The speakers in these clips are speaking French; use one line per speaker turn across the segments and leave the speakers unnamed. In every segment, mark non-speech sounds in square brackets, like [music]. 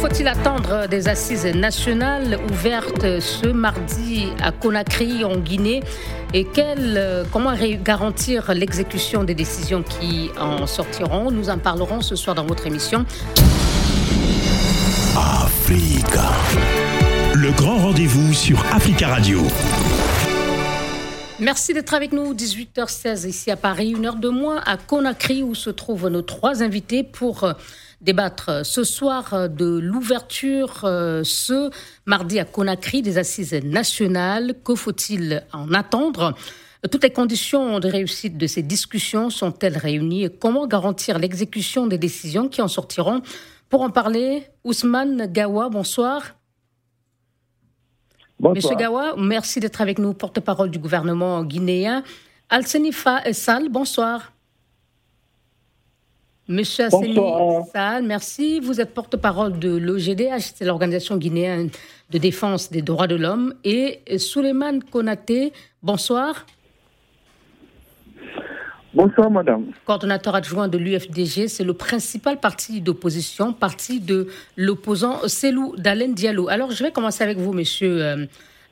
Faut-il attendre des assises nationales ouvertes ce mardi à Conakry en Guinée? Et quel, comment garantir l'exécution des décisions qui en sortiront? Nous en parlerons ce soir dans votre émission.
Africa. Le grand rendez-vous sur Africa Radio.
Merci d'être avec nous. 18h16 ici à Paris, une heure de moins à Conakry où se trouvent nos trois invités pour débattre ce soir de l'ouverture ce mardi à Conakry des assises nationales. Que faut-il en attendre? Toutes les conditions de réussite de ces discussions sont-elles réunies? Et comment garantir l'exécution des décisions qui en sortiront? Pour en parler, Ousmane Gawa, bonsoir.
Bonsoir.
Monsieur Gawa, merci d'être avec nous, porte-parole du gouvernement guinéen. Alsenifa Sal, bonsoir. Monsieur Asseni Sal, merci. Vous êtes porte-parole de l'OGDH, c'est l'Organisation guinéenne de défense des droits de l'homme. Et Souleymane Konaté, bonsoir.
Bonsoir, madame.
Coordonnateur adjoint de l'UFDG, c'est le principal parti d'opposition, parti de l'opposant Selou Dalen Diallo. Alors, je vais commencer avec vous, monsieur euh,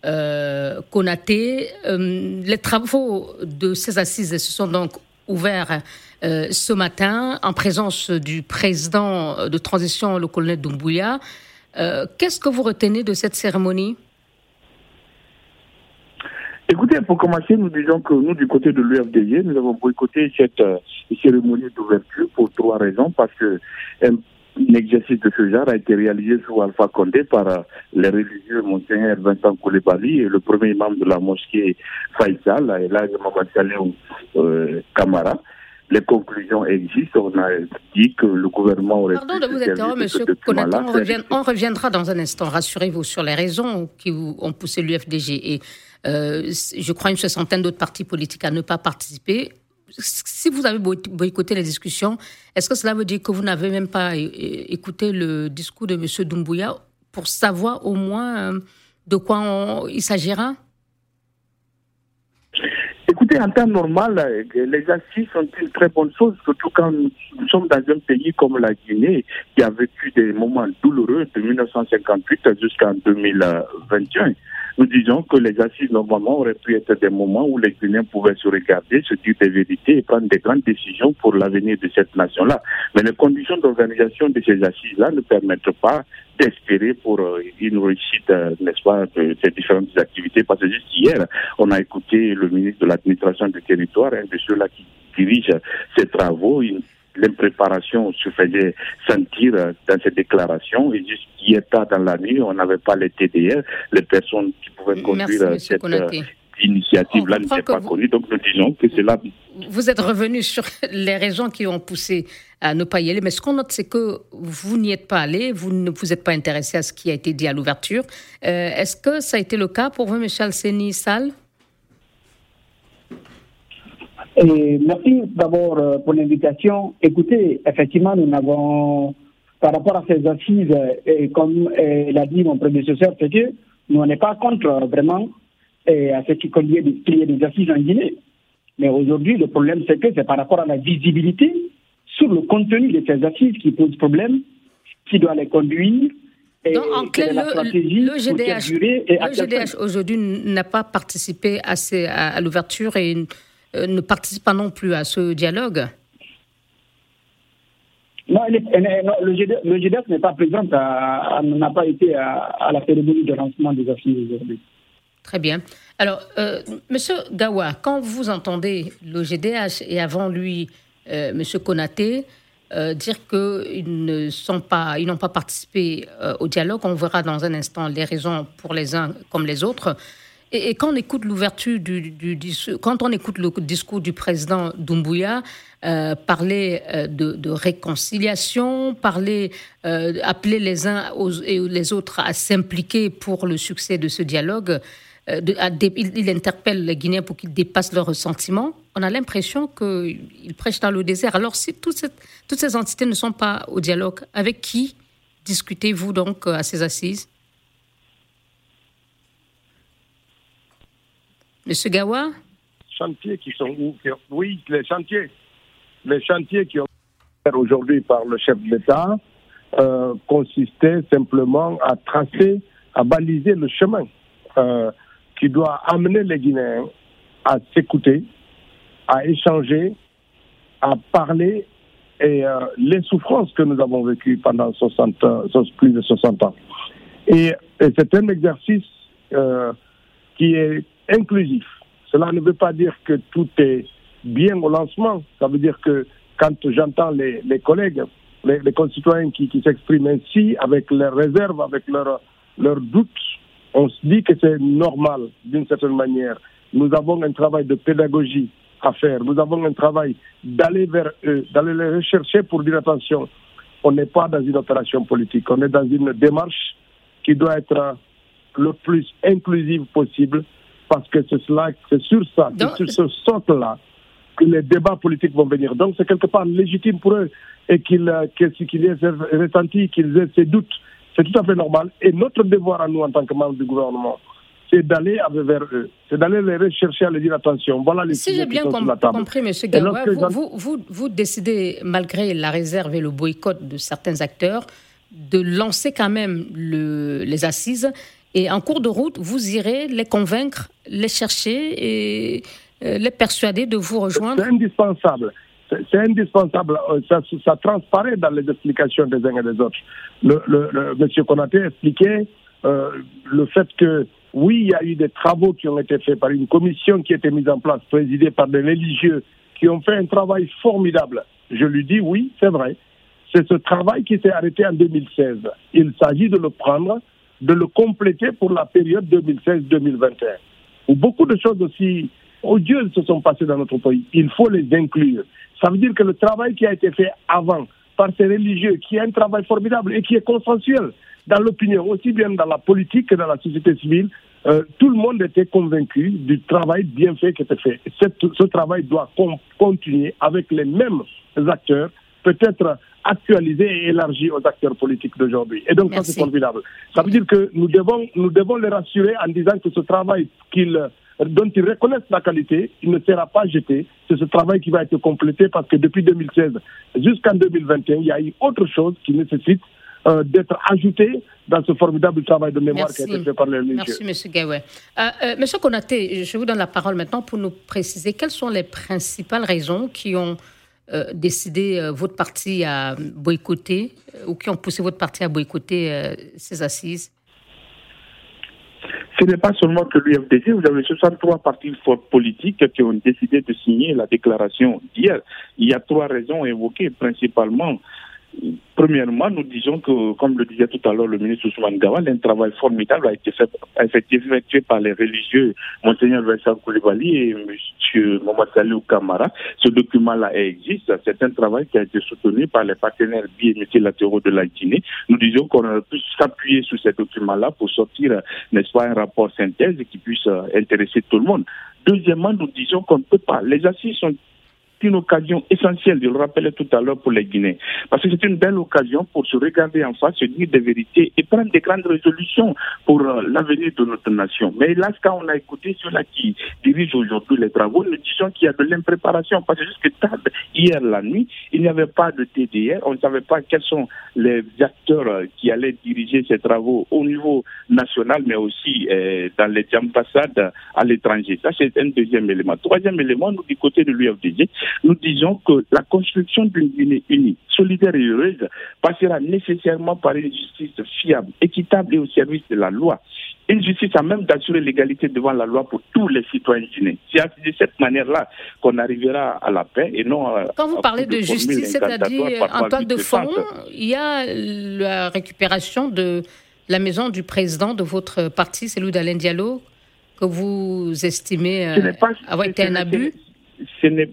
euh, Konaté. Euh, les travaux de ces assises se sont donc ouverts euh, ce matin en présence du président de transition, le colonel Doumbouya. Euh, Qu'est-ce que vous retenez de cette cérémonie?
Écoutez, pour commencer, nous disons que nous, du côté de l'UFDG, nous avons boycotté cette euh, cérémonie d'ouverture pour trois raisons. Parce que un, un, exercice de ce genre a été réalisé sous Alpha Condé par euh, les religieux Monseigneur Vincent Koulibaly et le premier imam de la mosquée Faisal, et là, Mohamed Saleh euh, Kamara. Les conclusions existent. On a dit que le gouvernement aurait
Pardon de vous interrompre, monsieur Konaté. On, revient, on reviendra dans un instant, rassurez-vous, sur les raisons qui ont poussé l'UFDG. Et euh, je crois une soixantaine d'autres partis politiques à ne pas participer. Si vous avez boycotté les discussions, est-ce que cela veut dire que vous n'avez même pas écouté le discours de M. Doumbouya pour savoir au moins euh, de quoi on, il s'agira?
En temps normal, les assises sont une très bonne chose, surtout quand nous sommes dans un pays comme la Guinée, qui a vécu des moments douloureux de 1958 jusqu'en 2021 nous disons que les assises, normalement, auraient pu être des moments où les Guinéens pouvaient se regarder, se dire des vérités et prendre des grandes décisions pour l'avenir de cette nation-là. Mais les conditions d'organisation de ces assises-là ne permettent pas d'espérer pour une réussite, n'est-ce pas, de ces différentes activités. Parce que juste hier, on a écouté le ministre de l'administration du territoire, un de ceux-là qui dirige ces travaux, l'impréparation se faisait sentir dans ces déclarations. Et jusqu'hier tard dans la nuit, on n'avait pas les TDR, les personnes qui pouvaient conduire
Merci,
cette
Konaté.
initiative-là n'étaient pas
vous...
connues. Donc nous disons que c'est là.
Vous êtes revenu sur [laughs] les raisons qui ont poussé à ne pas y aller, mais ce qu'on note, c'est que vous n'y êtes pas allé, vous ne vous êtes pas intéressé à ce qui a été dit à l'ouverture. Euh, Est-ce que ça a été le cas pour vous, M. Alseni Sall?
Et merci d'abord euh, pour l'invitation. Écoutez, effectivement, nous n'avons, par rapport à ces assises, et comme et l'a dit mon prédécesseur, c'est que nous, n'est pas contre vraiment et à ce qu'il y ait des assises en Guinée. Mais aujourd'hui, le problème, c'est que c'est par rapport à la visibilité sur le contenu de ces assises qui pose problème, qui doit les conduire. Et
Donc, en clair, le, le, GDH, le GDH aujourd'hui n'a pas participé à, l'ouverture et euh, ne participe pas non plus à ce dialogue
non, elle est, elle est, non le, GDF, n'est pas présent, n'a pas été à, à, la cérémonie de lancement des assises aujourd'hui.
Très bien. Alors, euh, Monsieur Gawa, quand vous entendez le GDH et avant lui euh, Monsieur Konaté euh, dire qu'ils ne sont pas, ils n'ont pas participé euh, au dialogue, on verra dans un instant les raisons pour les uns comme les autres. Et, quand on écoute l'ouverture du, quand on écoute le discours du président Doumbouya euh, parler euh, de, réconciliation, parler, euh, appeler les uns et les autres à s'impliquer pour le succès de ce dialogue, il, interpelle les Guinéens pour qu'ils dépassent leurs ressentiments. On a l'impression qu'il prêche dans le désert. Alors, si toutes ces entités ne sont pas au dialogue, avec qui discutez-vous donc à ces assises? Monsieur Gawa?
Chantiers qui sont Oui, les chantiers. Les chantiers qui ont été aujourd'hui par le chef de l'État euh, consistaient simplement à tracer, à baliser le chemin euh, qui doit amener les Guinéens à s'écouter, à échanger, à parler et euh, les souffrances que nous avons vécues pendant 60, plus de 60 ans. Et c'est un exercice qui est inclusif. Cela ne veut pas dire que tout est bien au lancement. Ça veut dire que quand j'entends les, collègues, les, concitoyens qui, s'expriment ainsi, avec leurs réserves, avec leurs leurs doutes, on se dit que c'est normal d'une certaine manière. Nous avons un travail de pédagogie à faire. Nous avons un travail d'aller vers eux, d'aller les rechercher pour dire attention, on n'est pas dans une opération politique, on est dans une démarche qui doit être le plus inclusive possible parce que c'est cela, c'est sur ça, c'est sur ce socle-là que les débats politiques vont venir. Donc c'est quelque part légitime pour eux et qu'ils euh, qu'ils aient ressenti, qu'ils aient ces doutes. C'est tout à fait normal. Et notre devoir à nous en tant que membres du gouvernement, c'est d'aller vers eux, c'est d'aller les rechercher, à les dire attention. Voilà les
Si j'ai bien compris, M. Gawa, vous, vous, vous, décidez, malgré la réserve et le boycott de certains acteurs, de lancer quand même le, les assises et en cours de route, vous irez les convaincre, les chercher et euh, les persuader de vous rejoindre
C'est indispensable. C'est indispensable. Euh, ça, ça, transparaît dans les explications des uns et des autres. Le, le, Monsieur Konaté expliquait euh, le fait que oui, il y a eu des travaux qui ont été faits par une commission qui a été mise en place, présidée par des religieux, qui ont fait un travail formidable. Je lui dis oui, c'est vrai. C'est ce travail qui s'est arrêté en 2016. Il s'agit de le prendre de le compléter pour la période 2016-2021, où beaucoup de choses aussi odieuses se sont passées dans notre pays. Il faut les inclure. Ça veut dire que le travail qui a été fait avant par ces religieux, qui est un travail formidable et qui est consensuel dans l'opinion, aussi bien dans la politique que dans la société civile, euh, tout le monde était convaincu du travail bien fait qui était fait. ce travail doit continuer avec les mêmes acteurs, peut-être actualisé et élargi aux acteurs politiques d'aujourd'hui. Et donc, ça, c'est formidable. Ça veut dire que nous devons, nous devons les rassurer en disant que ce travail qu'ils dont ils reconnaissent la qualité, il ne sera pas jeté. C'est ce travail qui va être complété parce que depuis 2016 jusqu'en 2021, il y a eu autre chose qui nécessite euh, d'être ajouté dans ce formidable travail de mémoire qui a été fait par les religieux.
Merci, M. Gawé. Euh, euh, M. Konaté, je vous donne la parole maintenant pour nous préciser quelles sont les principales raisons qui ont euh, décidé euh, votre parti à boycotter euh, ou qui ont poussé votre parti à boycotter ces assises?
Ce n'est pas seulement que l'UFDG, vous avez 63 partis politiques qui ont décidé de signer la déclaration d'hier. Il y a trois raisons évoquées, principalement Premièrement, nous disons que, comme le disait tout à l'heure le ministre Ousmane Gawal, un travail formidable a été, fait, a été effectué par les religieux, Monseigneur Vincent Koulibaly et M. Mohamed Kamara. Ce document-là existe. C'est un travail qui a été soutenu par les partenaires multilatéraux de la Guinée. Nous disons qu'on aurait pu s'appuyer sur ce document-là pour sortir, n'est-ce pas, un rapport synthèse qui puisse intéresser tout le monde. Deuxièmement, nous disons qu'on ne peut pas. Les assises sont une occasion essentielle, je le rappelais tout à l'heure pour les Guinéens. Parce que c'est une belle occasion pour se regarder en face, se dire des vérités et prendre des grandes résolutions pour euh, l'avenir de notre nation. Mais là, quand on a écouté ceux-là qui dirigent aujourd'hui les travaux, nous disons qu'il y a de l'impréparation. Parce que jusque tard, hier la nuit, il n'y avait pas de TDR. On ne savait pas quels sont les acteurs euh, qui allaient diriger ces travaux au niveau national, mais aussi euh, dans les ambassades à l'étranger. Ça, c'est un deuxième élément. Troisième élément, nous, du côté de l'UFDG, nous disons que la construction d'une Guinée unie, solidaire et heureuse passera nécessairement par une justice fiable, équitable et au service de la loi. Une justice à même d'assurer l'égalité devant la loi pour tous les citoyens guinéens. C'est de cette manière-là qu'on arrivera à la paix et non
à, Quand vous parlez de, justice, c'est-à-dire en toile de fond, il y a la récupération de la maison du président de votre parti, celui d'Alain Diallo, que vous estimez euh, avoir été un abus?
Ce n'est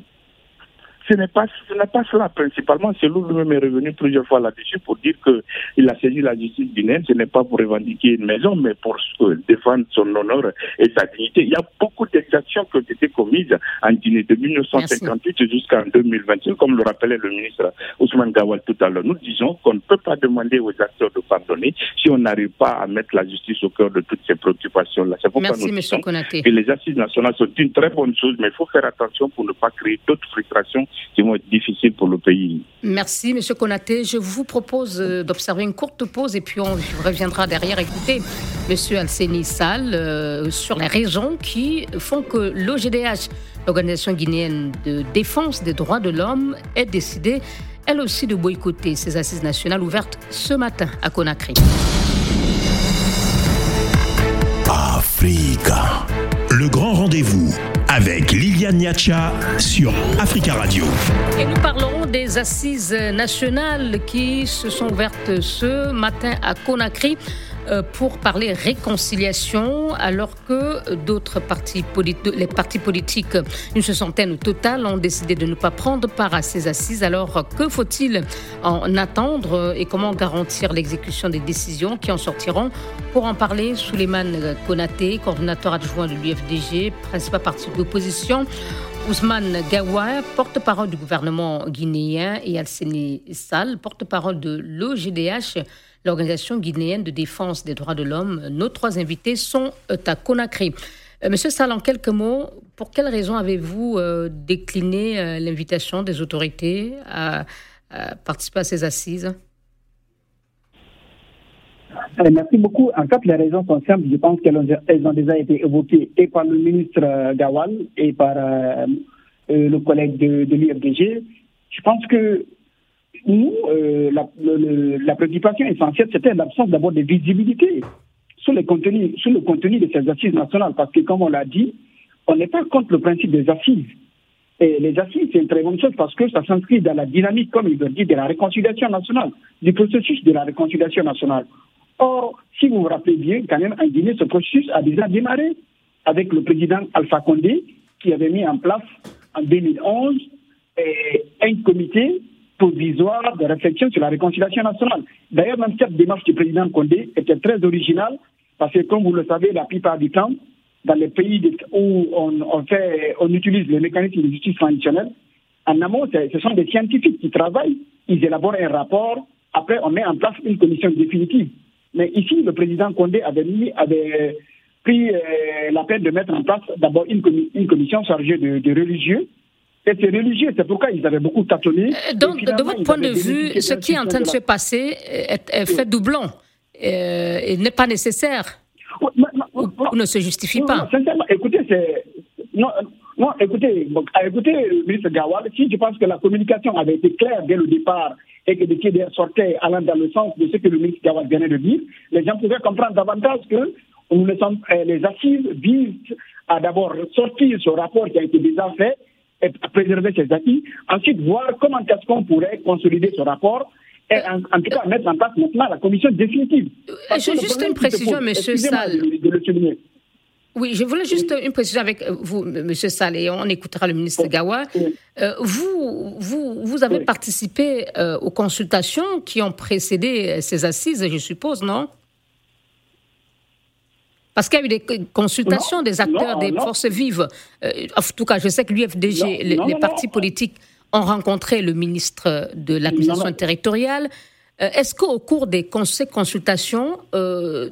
ce n'est pas, ce n'est pas cela principalement. C'est lui-même est revenu plusieurs fois là-dessus pour dire qu'il a saisi la justice guinéenne. Ce n'est pas pour revendiquer une maison, mais pour défendre son honneur et sa dignité. Il y a beaucoup d'exactions qui ont été commises en Guinée de 1958 jusqu'en 2021, comme le rappelait le ministre Ousmane Gawal tout à l'heure. Nous disons qu'on ne peut pas demander aux acteurs de pardonner si on n'arrive pas à mettre la justice au cœur de toutes ces préoccupations-là. C'est pourquoi
Merci,
nous disons que les assises nationales sont une très bonne chose, mais il faut faire attention pour ne pas créer d'autres frustrations qui vont être difficiles pour le pays.
Merci, M. Konaté. Je vous propose euh, d'observer une courte pause et puis on reviendra derrière écouter M. Alseni Sall euh, sur les raisons qui font que l'OGDH, l'Organisation guinéenne de défense des droits de l'homme, est décidée elle aussi de boycotter ces assises nationales ouvertes ce matin à Conakry.
Africa. Le grand rendez-vous avec Liliane Niacha sur Africa Radio.
Et nous parlons des assises nationales qui se sont ouvertes ce matin à Conakry. Euh, pour parler réconciliation, alors que d'autres partis politiques, les partis politiques, une soixantaine au total, ont décidé de ne pas prendre part à ces assises. Alors, que faut-il en attendre et comment garantir l'exécution des décisions qui en sortiront? Pour en parler, Souleymane Konaté, coordinateur adjoint de l'UFDG, principal parti d'opposition. Ousmane Gawa, porte-parole du gouvernement guinéen, et Alseni Sall, porte-parole de l'OGDH, l'Organisation guinéenne de défense des droits de l'homme. Nos trois invités sont euh, à Conakry. Euh, Monsieur Sall, en quelques mots, pour quelles raisons avez-vous euh, décliné l'invitation des autorités à, participer à ces assises?
Merci beaucoup. En fait, les raisons sont simples. Je pense qu'elles ont, déjà été évoquées et par le ministre Gawal et par le collègue de, de. Je pense que nous, euh, la, la, préoccupation essentielle, c'était l'absence d'abord de visibilité sur, les contenus, sur le contenu de ces assises nationales. Parce que, comme on l'a dit, on n'est pas contre le principe des assises. Et les assises, c'est une très bonne chose parce que ça s'inscrit dans la dynamique, comme il veut dire, de la réconciliation nationale, du processus de la réconciliation nationale. Or, si vous vous rappelez bien, quand même, en Guinée, ce processus a déjà démarré avec le président Alpha Condé, qui avait mis en place en 2011 un comité provisoire de réflexion sur la réconciliation nationale. D'ailleurs, même cette démarche du président Condé était très originale, parce que comme vous le savez, la plupart du temps, dans les pays où on, fait, on utilise les mécanismes de justice traditionnelle, en amont, ce sont des scientifiques qui travaillent, ils élaborent un rapport, après on met en place une commission définitive. Mais ici, le président Condé avait, mis, avait pris euh, la peine de mettre en place d'abord une, commission chargée de religieux, étaient religieux. C'est pourquoi ils avaient beaucoup tâtonné.
Euh, donc, de votre point de vue, ce qui est en train de se passer est, fait doublon euh, et n'est pas nécessaire ou, ne se justifie pas.
sincèrement, écoutez, c'est. Non, non, écoutez, écoutez, le ministre Gawal, si je pense que la communication avait été claire dès le départ et que des TDR sortaient allant dans le sens de ce que le ministre Gawal venait de dire, les gens pouvaient comprendre davantage que euh, les assises visent à d'abord sortir ce rapport qui a été déjà fait à préserver ses acquis. Ensuite, voir comment est-ce qu'on pourrait consolider ce rapport et en, tout cas mettre en place maintenant la commission définitive.
Euh, j'ai juste une précision, M. Sall. oui, je voulais juste une précision avec vous, M. Sall, et on écoutera le ministre Gawa. Euh, vous, vous, vous avez participé euh, aux consultations qui ont précédé ces assises, je suppose, non? Parce qu'il y a eu des consultations des acteurs des forces vives. Euh, en tout cas, je sais que l'UFDG, les, partis politiques ont rencontré le ministre de l'administration territoriale. Euh, est-ce qu'au cours des consultations, euh,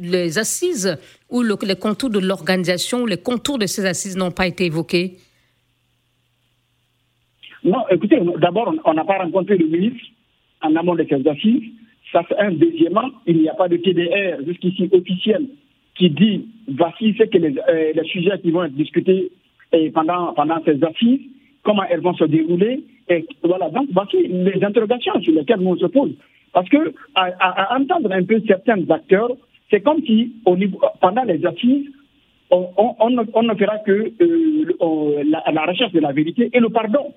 les assises ou les contours de l'organisation, les contours de ces assises n'ont pas été évoqués?
Non, écoutez, d'abord, on n'a pas rencontré le ministre en amont de ces assises. Ça, c'est un. Deuxièmement, il n'y a pas de TDR jusqu'ici officiel qui dit voici ce que les, euh, sujets qui vont être discutés et pendant, pendant ces assises, comment elles vont se dérouler. Et voilà, donc voici les interrogations sur lesquelles on se pose. Parce que à, entendre un peu certains acteurs, c'est comme si au niveau, pendant les assises, on, on, ne fera que euh, la, recherche de la vérité et le pardon.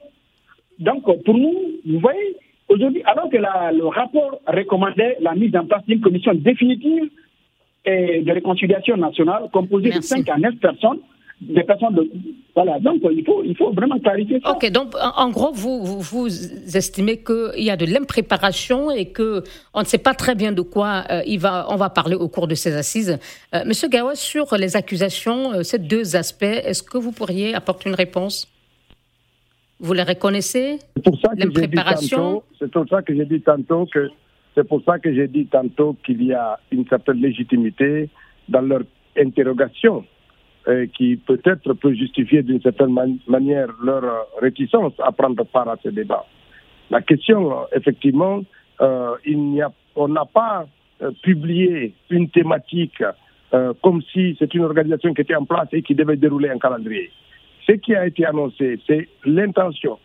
Donc pour nous, vous voyez, Aujourd'hui, alors que le rapport recommandait la mise en place d'une commission définitive de réconciliation nationale composée de 5 à 9 personnes, des personnes. De, voilà, donc il faut, il faut vraiment clarifier ça.
Ok, donc en gros, vous, vous, estimez qu'il y a de l'impréparation et que on ne sait pas très bien de quoi euh, il va, on va parler au cours de ces assises. Euh, Monsieur Gawa, sur les accusations, euh, ces deux aspects, est-ce que vous pourriez apporter une réponse? Vous les reconnaissez?
C'est pour ça que j'ai dit tantôt. C'est pour ça que j'ai dit tantôt que c'est pour ça que j'ai dit tantôt qu'il y a une certaine légitimité dans leur interrogation euh, qui peut-être peut justifier d'une certaine manière leur euh, réticence à prendre part à ce débat. La question, euh, effectivement, il n'y a, on n'a pas publié une thématique comme si c'est une organisation qui était en place et qui devait dérouler un calendrier. Ce qui a été annoncé, c'est l'intention,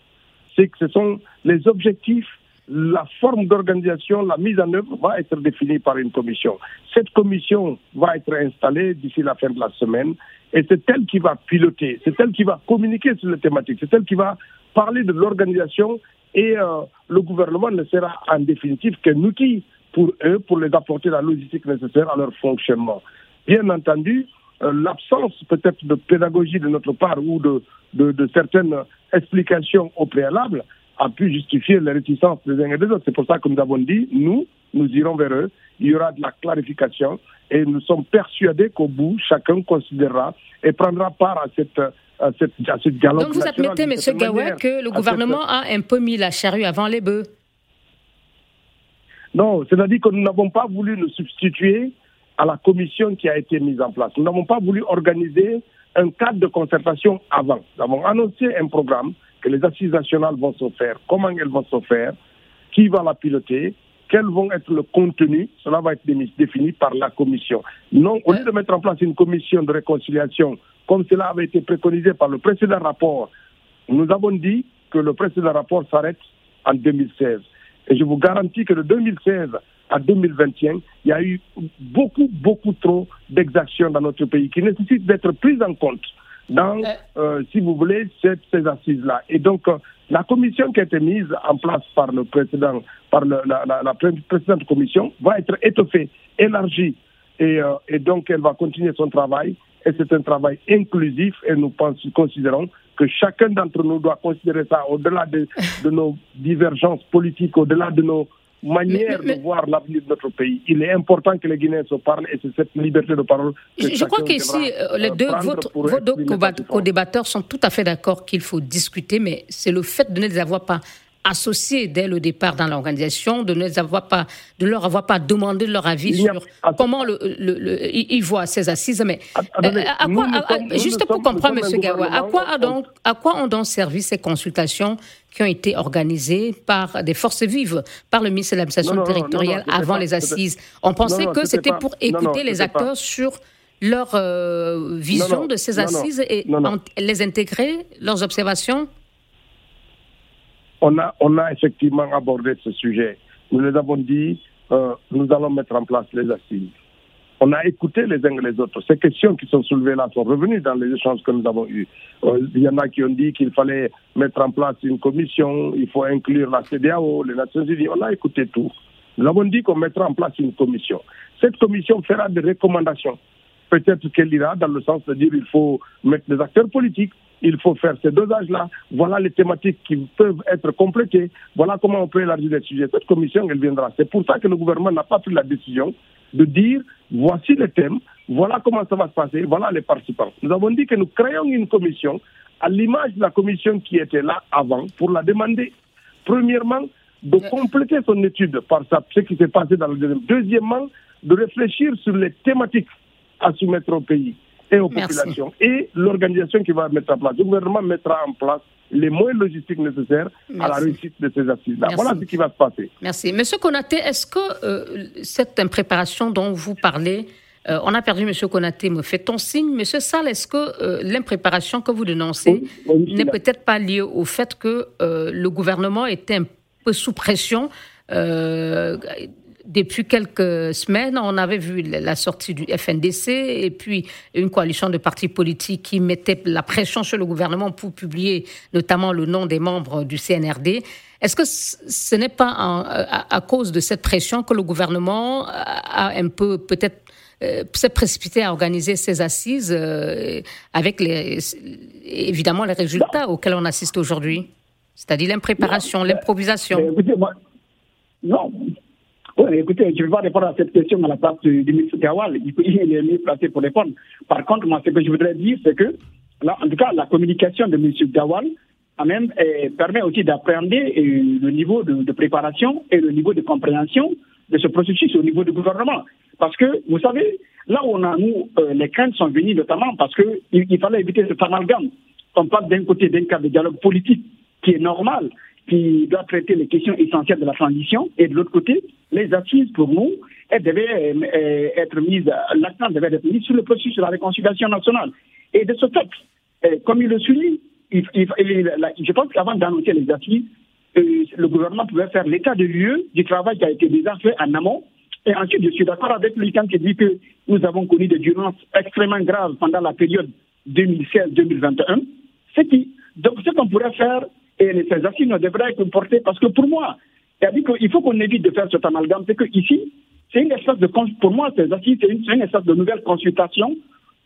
c'est que ce sont les objectifs la forme d'organisation, la mise en œuvre va être définie par une commission. Cette commission va être installée d'ici la fin de la semaine et c'est elle qui va piloter, c'est elle qui va communiquer sur les thématiques, c'est elle qui va parler de l'organisation et euh, le gouvernement ne sera en définitive qu'un outil pour eux, pour les apporter la logistique nécessaire à leur fonctionnement. Bien entendu, l'absence peut-être de pédagogie de notre part ou de, de, de certaines explications au préalable a pu justifier les réticences des uns et des autres. C'est pour ça que nous avons dit, nous, nous irons vers eux, il y aura de la clarification et nous sommes persuadés qu'au bout, chacun considérera et prendra part à cette, à cette, à cette dialogue.
Donc vous admettez, M. Gawa, que le gouvernement a un peu mis la charrue avant les bœufs?
Non, c'est-à-dire que nous n'avons pas voulu nous substituer à la commission qui a été mise en place. Nous n'avons pas voulu organiser un cadre de concertation avant. Nous avons annoncé un programme que les assises nationales vont se faire, comment elles vont se faire, qui va la piloter, quels vont être le contenu, cela va être défini par la commission. Non, au lieu de mettre en place une commission de réconciliation, comme cela avait été préconisé par le précédent rapport, nous avons dit que le précédent rapport s'arrête en 2016. Et je vous garantis que de 2016 à 2021, il y a eu beaucoup, beaucoup trop d'exactions dans notre pays qui nécessitent d'être prises en compte dans, euh. Euh, si vous voulez, cette, ces assises-là. Et donc, euh, la commission qui a été mise en place par le précédent, par la, la, précédente commission, va être étoffée, élargie, et, et, donc elle va continuer son travail. Et c'est un travail inclusif, et nous pensons, considérons que chacun d'entre nous doit considérer ça au-delà de, de nos divergences politiques, au-delà de nos manière de voir l'avenir de notre pays. Il est important que les Guinéens se parlent et c'est cette liberté de parole
que Je, je crois qu'ici, euh, les deux, vos deux co-débatteurs sont tout à fait d'accord qu'il faut discuter, mais c'est le fait de ne les avoir pas associés dès le départ dans l'organisation, de ne les avoir pas, de leur avoir pas demandé leur avis sur comment le, le, ils voient ces assises. Mais euh, à quoi, juste pour comprendre, M. Gawa, à quoi, donc, à quoi ont donc servi ces consultations qui ont été organisées par des forces vives, par le ministre de l'administration territoriale avant les assises. On pensait que c'était pour écouter les acteurs sur leur euh, vision de ces assises et les intégrer, leurs observations?
On a, on a effectivement abordé ce sujet. Nous les avons dit, euh, nous allons mettre en place les assises. On a écouté les uns et les autres. Ces questions qui sont soulevées là sont revenues dans les échanges que nous avons eus. Euh, il y en a qui ont dit qu'il fallait mettre en place une commission, il faut inclure la CDAO, les Nations Unies. On a écouté tout. Nous avons dit qu'on mettra en place une commission. Cette commission fera des recommandations. Peut-être qu'elle ira dans le sens de dire qu'il faut mettre des acteurs politiques, il faut faire ces dosages-là. Voilà les thématiques qui peuvent être complétées. Voilà comment on peut élargir les sujets. Cette commission, elle viendra. C'est pour ça que le gouvernement n'a pas pris la décision de dire voici les thèmes, voilà comment ça va se passer, voilà les participants. Nous avons dit que nous créons une commission à l'image de la commission qui était là avant pour la demander, premièrement, de compléter son étude par ce qui s'est passé dans le deuxième. Deuxièmement, de réfléchir sur les thématiques à soumettre au pays et aux populations et l'organisation qui va mettre en place. Le gouvernement mettra en place les moyens logistiques nécessaires à la réussite de ces assises-là. Voilà ce qui va se passer.
Merci. Monsieur Konaté, est-ce que euh, cette impréparation dont vous parlez, euh, on a perdu Monsieur Konaté, me fait-on signe? Monsieur Sall, est-ce que euh, l'impréparation que vous dénoncez n'est peut-être pas liée au fait que le gouvernement était un peu sous pression depuis quelques semaines, on avait vu la sortie du FNDC et puis une coalition de partis politiques qui mettait la pression sur le gouvernement pour publier notamment le nom des membres du CNRD. Est-ce que ce n'est pas à, cause de cette pression que le gouvernement a un peu peut-être s'est précipité à organiser ces assises avec les, évidemment les résultats auxquels on assiste aujourd'hui? C'est-à-dire l'impréparation, l'improvisation.
Écoutez, écoutez, je ne vais pas répondre à cette question à la place du, ministre Gawal. Il, est mieux placé pour répondre. Par contre, moi, ce que je voudrais dire, c'est que, là, en tout cas, la communication de M. Gawal même, permet aussi d'appréhender le niveau de, préparation et le niveau de compréhension de ce processus au niveau du gouvernement. Parce que, vous savez, là où on a, nous, euh, les craintes sont venues notamment parce qu'il il fallait éviter ce amalgame. On parle d'un côté d'un cadre de dialogue politique qui est normal, qui doit traiter les questions essentielles de la transition, et de l'autre côté, les assises pour nous, elles devaient euh, être mises, l'accent devait être mis sur le processus de la réconciliation nationale. Et de ce fait, euh, comme il le suit, je pense qu'avant d'annoncer les assises, euh, le gouvernement pouvait faire l'état de lieu du travail qui a été déjà fait en amont. Et ensuite, je suis d'accord avec lui qui dit que nous avons connu des violences extrêmement graves pendant la période 2016-2021. donc, ce qu'on pourrait faire, et ces assises devraient être portées, parce que pour moi, il faut qu'on évite de faire cet amalgame, c'est que ici, c'est une espèce de, pour moi, ces assises, c'est une, espèce de nouvelle consultation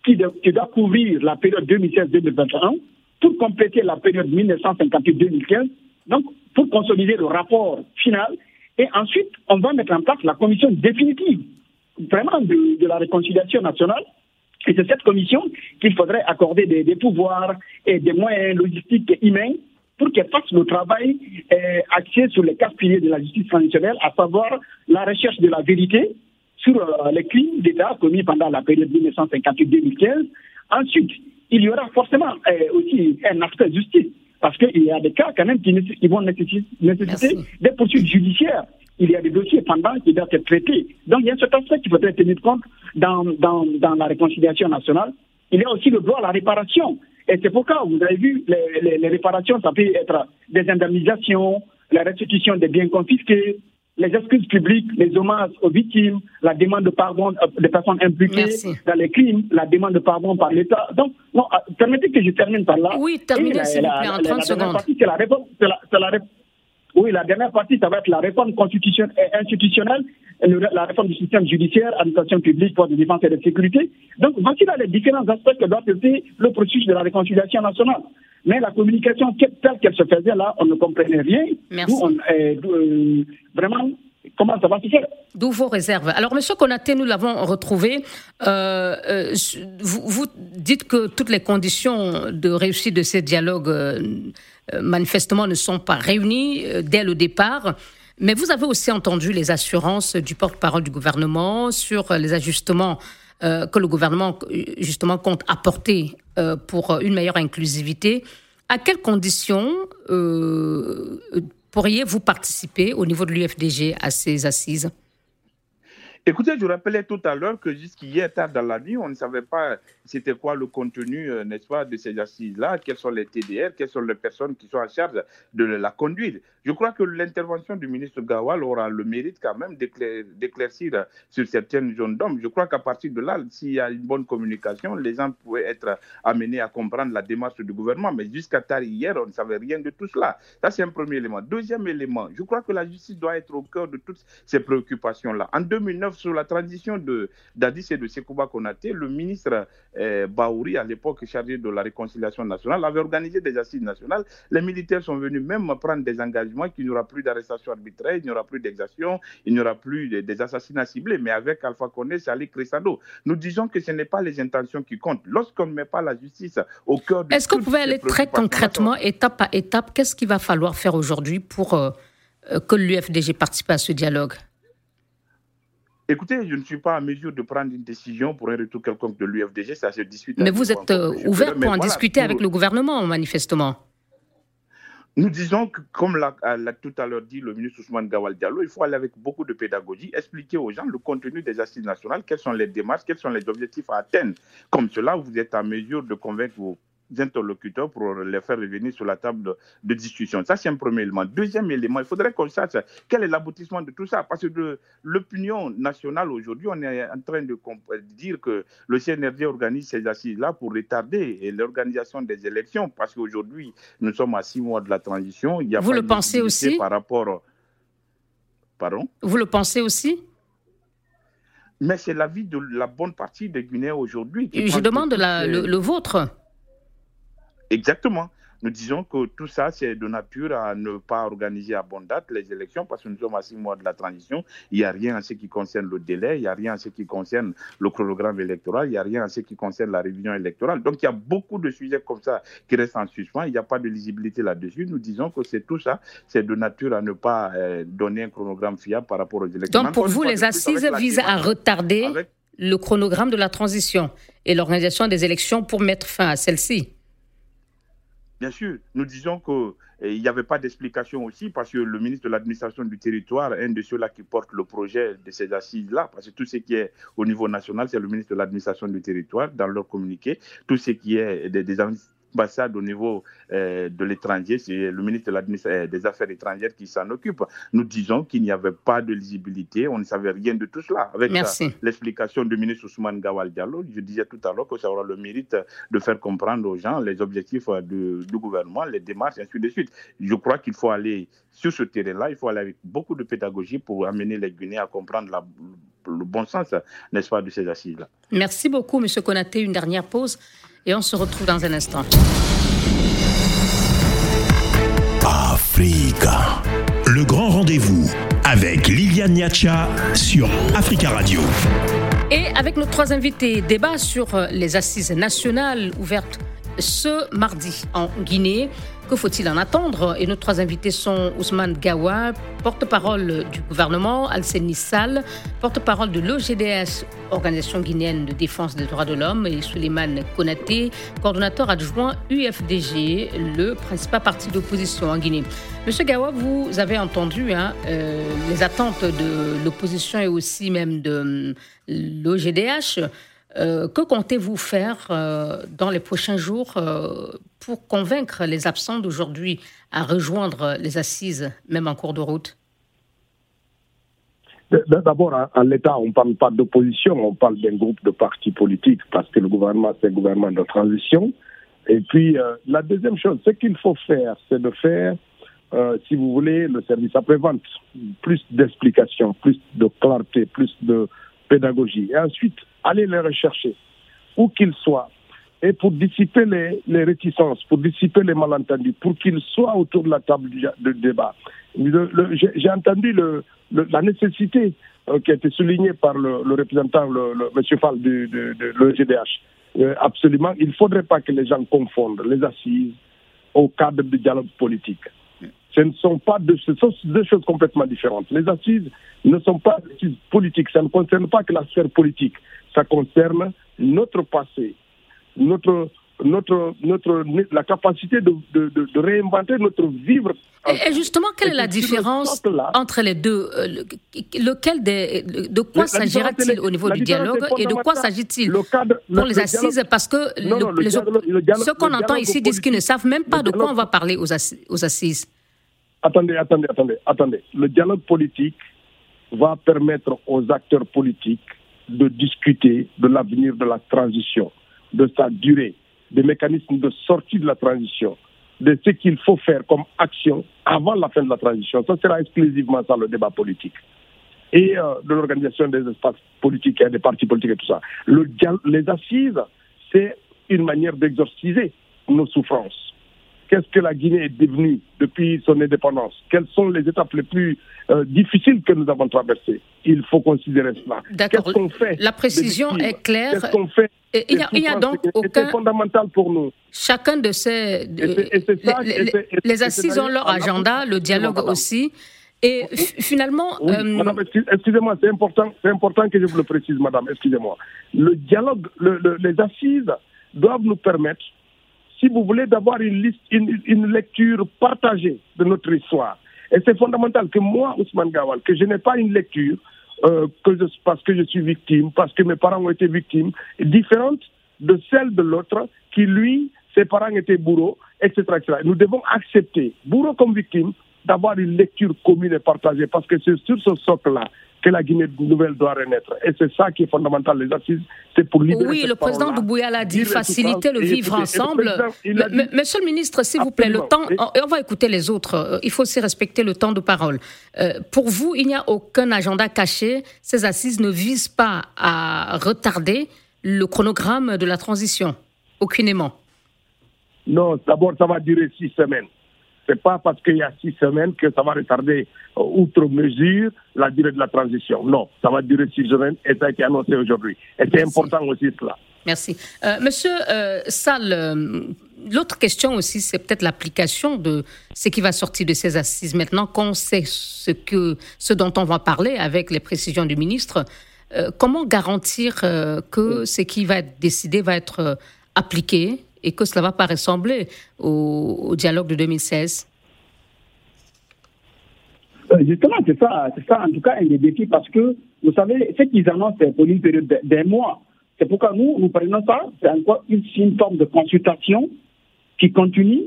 qui, doit couvrir la période 2016-2021 pour compléter la période 1958-2015, donc pour consolider le rapport final. Et ensuite, on va mettre en place la commission définitive, vraiment de, la réconciliation nationale. Et c'est cette commission qu'il faudrait accorder des, pouvoirs et des moyens logistiques et humains pour qu'elle fasse le travail euh, axé sur les quatre piliers de la justice traditionnelle, à savoir la recherche de la vérité sur euh, les crimes d'État commis pendant la période 1958-2015. Ensuite, il y aura forcément euh, aussi un aspect justice, parce qu'il y a des cas quand même qui, vont nécessiter, des poursuites judiciaires. Il y a des dossiers pendant qui doivent être traités. Donc il y a cet aspect qu'il faudrait tenir compte dans, dans, dans la réconciliation nationale. Il y a aussi le droit à la réparation. Et c'est pourquoi, vous avez vu, les, les réparations, ça peut être des indemnisations, la restitution des biens confisqués, les excuses publiques, les hommages aux victimes, la demande de pardon euh, des personnes impliquées dans les crimes, la demande de pardon par l'État. Donc, non, euh, permettez que je termine par là.
Oui, terminez s'il vous plaît, en 30 secondes.
oui, la dernière partie, ça va être la réforme constitutionnelle, euh, institutionnelle, la réforme du système judiciaire, administration publique, force de défense et de sécurité. Donc, voici là les différents aspects que doit traiter le processus de la réconciliation nationale. Mais la communication telle qu'elle se faisait là, on ne comprenait rien.
Merci.
Euh, vraiment, comment ça va se faire
D'où vos réserves. Alors, Monsieur Konaté, nous l'avons retrouvé. Euh, euh, vous, dites que toutes les conditions de réussite de ces dialogues, manifestement, ne sont pas réunies dès le départ. Mais vous avez aussi entendu les assurances du porte-parole du gouvernement sur les ajustements que le gouvernement, justement, compte apporter euh, pour une meilleure inclusivité. À quelles conditions euh, pourriez-vous participer au niveau de l'UFDG à ces assises?
Écoutez, je rappelais tout à l'heure que jusqu'hier tard dans la nuit, on ne savait pas c'était quoi le contenu, euh, n'est-ce pas, de ces assises-là, quels sont les TDR, quelles sont les personnes qui sont en charge de la conduite. Je crois que l'intervention du ministre Gawal aura le mérite quand même d'éclaircir sur certaines zones d'hommes. Je crois qu'à partir de là, s'il y a une bonne communication, les gens pourraient être amenés à comprendre la démarche du gouvernement. Mais jusqu'à tard hier, on ne savait rien de tout cela. Ça, c'est un premier élément. Deuxième élément, je crois que la justice doit être au cœur de toutes ces préoccupations-là. En 2009, sur la transition de d'Addis et de Sekouba Konaté, le ministre euh, Baouri, à l'époque chargé de la réconciliation nationale, avait organisé des assises nationales. Les militaires sont venus même prendre des engagements qu'il n'y aura plus d'arrestation arbitraire, il n'y aura plus d'exactions, il n'y aura plus des assassinats ciblés. Mais avec Alpha Condé, c'est Ali Crescendo. Nous disons que ce n'est pas les intentions qui comptent. Lorsqu'on ne met pas la justice au cœur de
Est-ce que vous pouvez aller très concrètement, étape par étape, qu'est-ce qu'il va falloir faire aujourd'hui pour euh, euh, que l'UFDG participe à ce dialogue?
Écoutez, je ne suis pas en mesure de prendre une décision pour un retour quelconque de l'UFDG, ça se discute.
Mais vous êtes euh, ouvert pour en discuter avec le gouvernement, manifestement.
Nous disons que, comme l'a tout à l'heure dit le ministre Ousmane Gawal Diallo, il faut aller avec beaucoup de pédagogie, expliquer aux gens le contenu des assises nationales, quelles sont les démarches, quels sont les objectifs à atteindre. Comme cela, vous êtes en mesure de convaincre vos interlocuteurs pour les faire revenir sur la table de, discussion. Ça, c'est un premier élément. Deuxième élément, il faudrait qu'on sache quel est l'aboutissement de tout ça. Parce que l'opinion nationale aujourd'hui, on est en train de dire que le CNRD organise ces assises-là pour retarder l'organisation des élections. Parce qu'aujourd'hui, nous sommes à six mois de la transition.
Il y a Vous le pensez aussi
Par rapport. Pardon?
Vous le pensez aussi?
Mais c'est l'avis de la bonne partie des Guinéens aujourd'hui.
Je demande le vôtre.
Exactement. Nous disons que tout ça, c'est de nature à ne pas organiser à bonne date les élections parce que nous sommes à six mois de la transition. Il n'y a rien en ce qui concerne le délai, il n'y a rien en ce qui concerne le chronogramme électoral, il n'y a rien en ce qui concerne la révision électorale. Donc il y a beaucoup de sujets comme ça qui restent en suspens. Il n'y a pas de lisibilité là-dessus. Nous disons que c'est tout ça, c'est de nature à ne pas euh, donner un chronogramme fiable par rapport aux élections.
Donc pour vous, les assises visent à retarder le chronogramme de la transition et l'organisation des élections pour mettre fin à celle-ci.
Bien sûr, nous disons qu'il eh, n'y avait pas d'explication aussi parce que le ministre de l'administration du territoire, un de ceux-là qui porte le projet de ces assises-là, parce que tout ce qui est au niveau national, c'est le ministre de l'administration du territoire dans leur communiqué, tout ce qui est des, des ambassade au niveau euh, de l'étranger, c'est le ministre euh, des Affaires étrangères qui s'en occupe. Nous disons qu'il n'y avait pas de lisibilité, on ne savait rien de tout cela. Avec l'explication du ministre Ousmane Gawal Diallo, je disais tout à l'heure que ça aura le mérite de faire comprendre aux gens les objectifs du gouvernement, les démarches, et ainsi de suite. Je crois qu'il faut aller sur ce terrain-là, il faut aller avec beaucoup de pédagogie pour amener les Guinéens à comprendre le bon sens, n'est-ce pas, de ces assises-là.
Merci beaucoup, M. Konaté. Une dernière pause et on se retrouve dans un instant.
Africa. Le grand rendez-vous avec Liliane Niacha sur Africa Radio.
Et avec nos trois invités, débat sur les assises nationales ouvertes ce mardi en Guinée. Que faut-il en attendre? Et nos trois invités sont Ousmane Gawa, porte-parole du gouvernement, Alceni Sall, porte-parole de l'OGDS, Organisation guinéenne de défense des droits de l'homme, et Suleiman Konaté, coordonnateur adjoint UFDG, le principal parti d'opposition en Guinée. Monsieur Gawa, vous avez entendu hein, euh, les attentes de l'opposition et aussi même de l'OGDH. Euh, que comptez-vous faire euh, dans les prochains jours euh, pour convaincre les absents d'aujourd'hui à rejoindre les assises, même en cours de route?
D'abord, en l'État, on ne parle pas d'opposition, on parle d'un groupe de partis politiques parce que le gouvernement, c'est un gouvernement de transition. Et puis, la deuxième chose, ce qu'il faut faire, c'est de faire, si vous voulez, le service après-vente, plus d'explications, plus de clarté, plus de Et ensuite, allez les rechercher, où qu'ils soient, et pour dissiper les, réticences, pour dissiper les malentendus, pour qu'ils soient autour de la table de débat. J'ai entendu la nécessité euh, qui a été soulignée par le, représentant, le, M. Fall de, de, l'EGDH. Euh, absolument, il ne faudrait pas que les gens confondent les assises au cadre du dialogue politique. Ce ne sont pas deux, ce sont deux choses complètement différentes. Les assises ne sont pas des assises politiques. Ça ne concerne pas que la sphère politique. Ça concerne notre passé, notre, notre, notre, la capacité de, de, de, réinventer notre vivre.
Et, justement, quelle est la différence entre les deux euh, Lequel des, De quoi s'agira-t-il au niveau du dialogue et de quoi s'agit-il pour les assises? Parce que ceux qu'on entend ici disent qu'ils ne savent même pas de quoi on va parler aux assises.
Attendez, attendez, attendez, attendez. Le dialogue politique va permettre aux acteurs politiques de discuter de l'avenir de la transition, de sa durée, des mécanismes de sortie de la transition, de ce qu'il faut faire comme action avant la fin de la transition. Ça sera exclusivement ça le débat politique. Et euh, de l'organisation des espaces politiques et des partis politiques et tout ça. Le, les assises, c'est une manière d'exorciser nos souffrances qu'est-ce que la Guinée est devenue depuis son indépendance? Quelles sont les étapes les plus euh, difficiles que nous avons traversées? Il faut considérer cela.
D'accord. La précision est claire.
Qu'est-ce qu'on fait
il n'y a, donc aucun.
C'est fondamental pour nous.
Chacun de ces. les, assises ont leur agenda, le dialogue aussi. Et finalement.
Euh, madame, excusez-moi, c'est important, c'est important que je vous le précise, madame, excusez-moi. Le dialogue, les assises doivent nous permettre si vous voulez, d'avoir une, lecture partagée de notre histoire. Et c'est fondamental que moi, Ousmane Gawal, que je n'ai pas une lecture euh, parce que je suis victime, parce que mes parents ont été victimes, différente de celle de l'autre qui, lui, ses parents étaient bourreaux, etc., etc. Nous devons accepter, bourreau comme victime, d'avoir une lecture commune et partagée, parce que c'est sur ce socle-là que la Guinée nouvelle doit renaître. Et c'est ça qui est fondamental. Les assises, c'est pour libérer.
Oui, le président Doumbouya l'a dit, faciliter le vivre ensemble. Monsieur le ministre, s'il vous plaît, le temps. on va écouter les autres. Euh, il faut aussi respecter le temps de parole. Euh, pour vous, il n'y a aucun agenda caché. Ces assises ne visent pas à retarder le chronogramme de la transition, aucunement.
Non, d'abord, ça va durer six semaines. C'est pas parce qu'il y a six semaines que ça va retarder euh, outre mesure la durée de la transition. Non, ça va durer six semaines et ça a été annoncé aujourd'hui. Et c'est important aussi cela.
Merci. Euh, monsieur euh, euh, l'autre question aussi, c'est peut-être l'application de ce qui va sortir de ces assises. Maintenant qu'on sait ce, que, ce dont on va parler avec les précisions du ministre, comment garantir que ce qui va être décidé va être appliqué? Et que cela ne va pas ressembler au, dialogue de 2016
euh, Justement, c'est ça, c'est ça en tout cas un des défis parce que, vous savez, ce qu'ils annoncent, c'est pour une période d'un mois. C'est pourquoi nous, nous prenons ça, c'est encore une, forme de consultation qui continue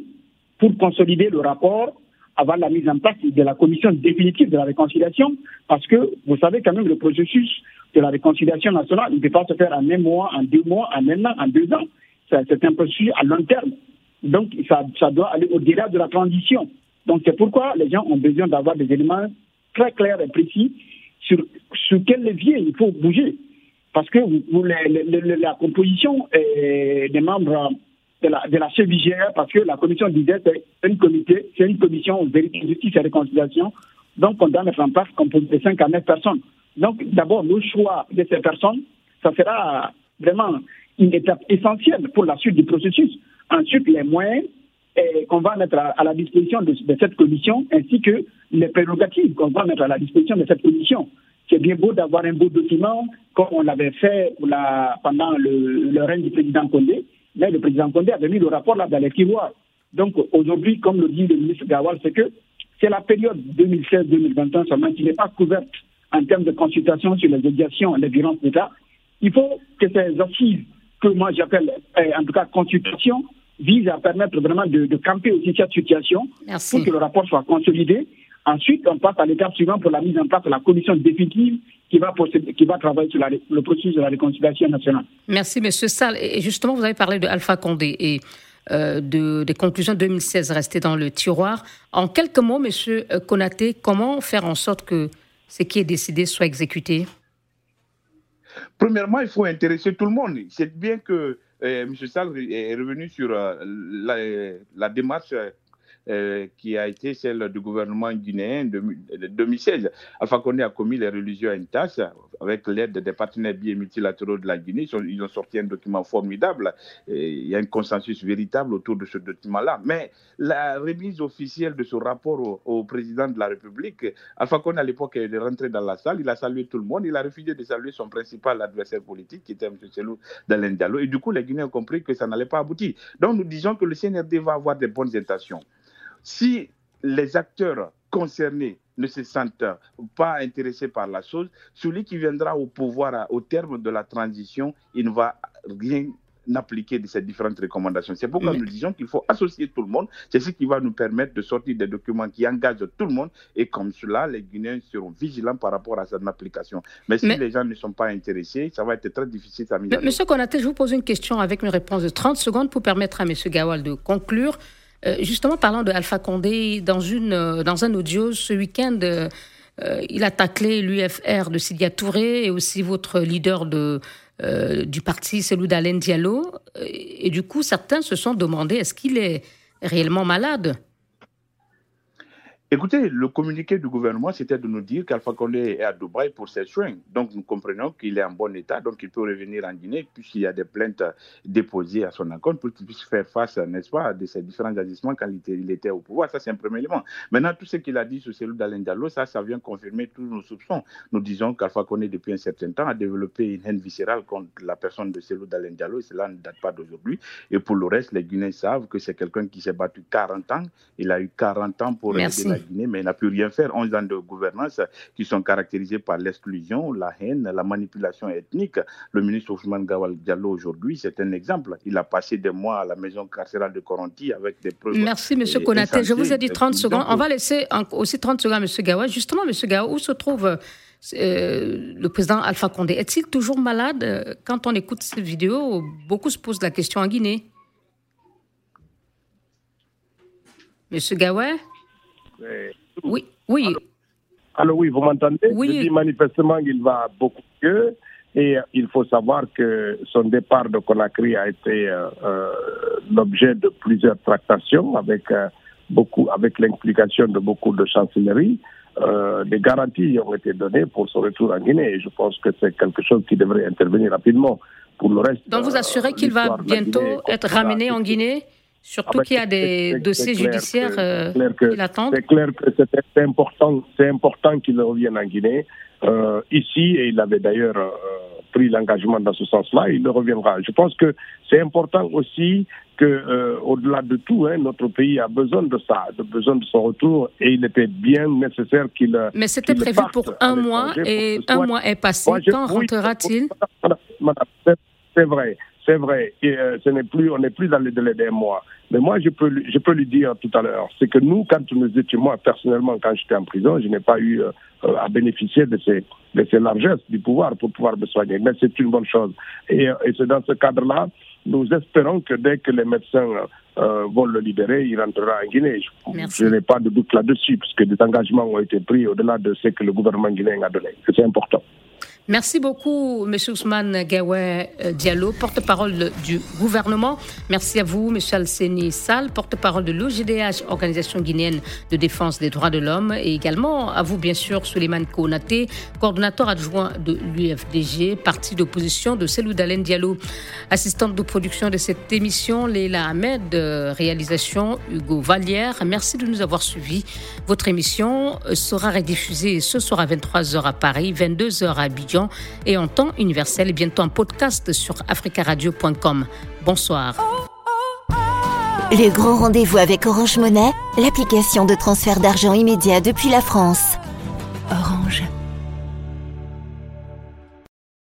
pour consolider le rapport avant la mise en place de la commission définitive de la réconciliation, parce que vous savez quand même le processus de la réconciliation nationale, ne peut pas se faire en un mois, en deux mois, en un an, en deux ans c'est un processus à long terme. Donc, ça, doit aller au-delà de la transition. Donc, c'est pourquoi les gens ont besoin d'avoir des éléments très clairs et précis sur, sur quel levier il faut bouger. Parce que la composition des membres de la, de la CVGR, parce que la commission disait c'est une comité, c'est une commission vérité, justice et réconciliation. Donc, on doit mettre en place composé de 5 à 9 personnes. Donc, d'abord, le choix de ces personnes, ça sera vraiment une étape essentielle pour la suite du processus. Ensuite, les moyens eh, qu'on va mettre à, la disposition de, cette commission, ainsi que les prérogatives qu'on va mettre à la disposition de cette commission. C'est bien beau d'avoir un beau document, comme on l'avait fait pendant le, règne du président Condé, mais le président Condé avait mis le rapport là dans les tiroirs. Donc aujourd'hui, comme le dit le ministre Gawal, c'est que c'est la période 2016-2021 seulement qui n'est pas couverte en termes de consultation sur les médiations et les violences d'État. Il faut que ces assises que moi j'appelle, eh, en tout cas, consultation, vise à permettre vraiment de, camper aussi cette situation pour que le rapport soit consolidé. Ensuite, on passe à l'étape suivante pour la mise en place de la commission définitive qui va, qui va travailler sur le processus de la réconciliation nationale.
Merci, M. Sall. Et justement, vous avez parlé de Alpha Condé et euh, de, des conclusions 2016 restées dans le tiroir. En quelques mots, M. Konaté, comment faire en sorte que ce qui est décidé soit exécuté?
Premièrement, il faut intéresser tout le monde. C'est bien que euh, M. Sall est revenu sur euh, la, démarche euh, qui a été celle du gouvernement guinéen de, 2016. Alpha Condé a commis les religions à une avec l'aide des partenaires biais multilatéraux de la Guinée. Ils ont, sorti un document formidable. Et il y a un consensus véritable autour de ce document-là. Mais la remise officielle de ce rapport au, président de la République, Alpha Condé à l'époque est rentré dans la salle, il a salué tout le monde, il a refusé de saluer son principal adversaire politique qui était M. Selou Dalen Diallo. Et du coup, les Guinéens ont compris que ça n'allait pas aboutir. Donc nous disons que le CNRD va avoir des bonnes intentions. Si les acteurs concernés ne se sentent pas intéressés par la chose, celui qui viendra au pouvoir au terme de la transition, il ne va rien appliquer de ces différentes recommandations. C'est pourquoi nous disons qu'il faut associer tout le monde. C'est ce qui va nous permettre de sortir des documents qui engagent tout le monde. Et comme cela, les Guinéens seront vigilants par rapport à cette application. Mais si les gens ne sont pas intéressés, ça va être très difficile.
Monsieur Konaté, je vous pose une question avec une réponse de 30 secondes pour permettre à M. Gawal de conclure. Euh, justement, parlant de Alpha Condé, dans, euh, un audio ce week-end, euh, il a taclé l'UFR de Sidia Touré et aussi votre leader de, du parti, Selou Dalen Diallo. Et, du coup, certains se sont demandé est-ce qu'il est réellement malade?
Écoutez, le communiqué du gouvernement, c'était de nous dire qu'Alpha Condé est à Dubaï pour ses soins. Donc, nous comprenons qu'il est en bon état, donc il peut revenir en Guinée, puisqu'il y a des plaintes déposées à son encontre pour qu'il puisse faire face, n'est-ce pas, à ces différents agissements quand il était, au pouvoir. Ça, c'est un premier élément. Maintenant, tout ce qu'il a dit sur Cellou d'Alain Diallo, ça, ça vient confirmer tous nos soupçons. Nous disons qu'Alpha Condé, depuis un certain temps, a développé une haine viscérale contre la personne de Cellou d'Alain Diallo, et cela ne date pas d'aujourd'hui. Et pour le reste, les Guinéens savent que c'est quelqu'un qui s'est battu 40 ans. Il a eu 40 ans pour aider la Guinée, mais il n'a pu rien faire. 11 ans de gouvernance qui sont caractérisés par l'exclusion, la haine, la manipulation ethnique. Le ministre Ousmane Gawal Diallo aujourd'hui, c'est un exemple. Il a passé des mois à la maison carcérale de Coronti avec des preuves.
Merci, M. Konaté. Je vous ai dit 30 secondes. On va laisser aussi 30 secondes à M. Gawal. Justement, M. Gawal, où se trouve le président Alpha Condé? Est-il toujours malade? Quand on écoute cette vidéo, beaucoup se posent la question en Guinée. Monsieur Gawé Oui, oui.
Alors, oui, vous m'entendez?
Oui.
Je dis manifestement il va beaucoup mieux. Et il faut savoir que son départ de Conakry a été euh, euh, l'objet de plusieurs tractations avec, euh, beaucoup, avec l'implication de beaucoup de chancelleries. des garanties ont été données pour son retour en Guinée. Et je pense que c'est quelque chose qui devrait intervenir rapidement. Pour le reste,
Donc vous assurez qu'il va bientôt être ramené en Guinée? Surtout qu'il y a des dossiers judiciaires qui l'attendent.
C'est clair que c'est important, c'est important qu'il revienne en Guinée. Euh, ici, et il avait d'ailleurs euh, pris l'engagement dans ce sens-là, il reviendra. Je pense que c'est important aussi que, euh, au-delà de tout, hein, notre pays a besoin de ça, de besoin de son retour, et il était bien nécessaire qu'il.
Mais c'était prévu pour un mois, et un mois est passé. Quand rentrera-t-il?
C'est vrai, c'est vrai. Et, ce n'est plus, on n'est plus dans le délai d'un mois. Mais moi, je peux, je peux lui dire tout à l'heure, c'est que nous, quand nous étions, moi personnellement, quand j'étais en prison, je n'ai pas eu euh, à bénéficier de ces, de ces largesses du pouvoir pour pouvoir me soigner. Mais c'est une bonne chose. Et, euh, et c'est dans ce cadre-là, nous espérons que dès que les médecins euh, vont le libérer, il rentrera en Guinée. Je n'ai pas de doute là-dessus, puisque des engagements ont été pris au-delà de ce que le gouvernement guinéen a donné. C'est important.
Merci beaucoup, M. Ousmane Gawé euh, Diallo, porte-parole du gouvernement. Merci à vous, M. Alseni Sall, porte-parole de l'OGDH, Organisation guinéenne de défense des droits de l'homme, et également à vous, bien sûr, Suleiman Konaté, coordonnateur adjoint de l'UFDG, parti d'opposition de Selou Dalen Diallo, assistante de production de cette émission, Leila Ahmed, réalisation Hugo Vallière. Merci de nous avoir suivis. Votre émission sera rediffusée ce soir à 23h à Paris, 22h à Abidjan et en temps universel et bientôt en podcast sur africaradio.com. Bonsoir.
Le grand rendez-vous avec Orange Monnaie, l'application de transfert d'argent immédiat depuis la France.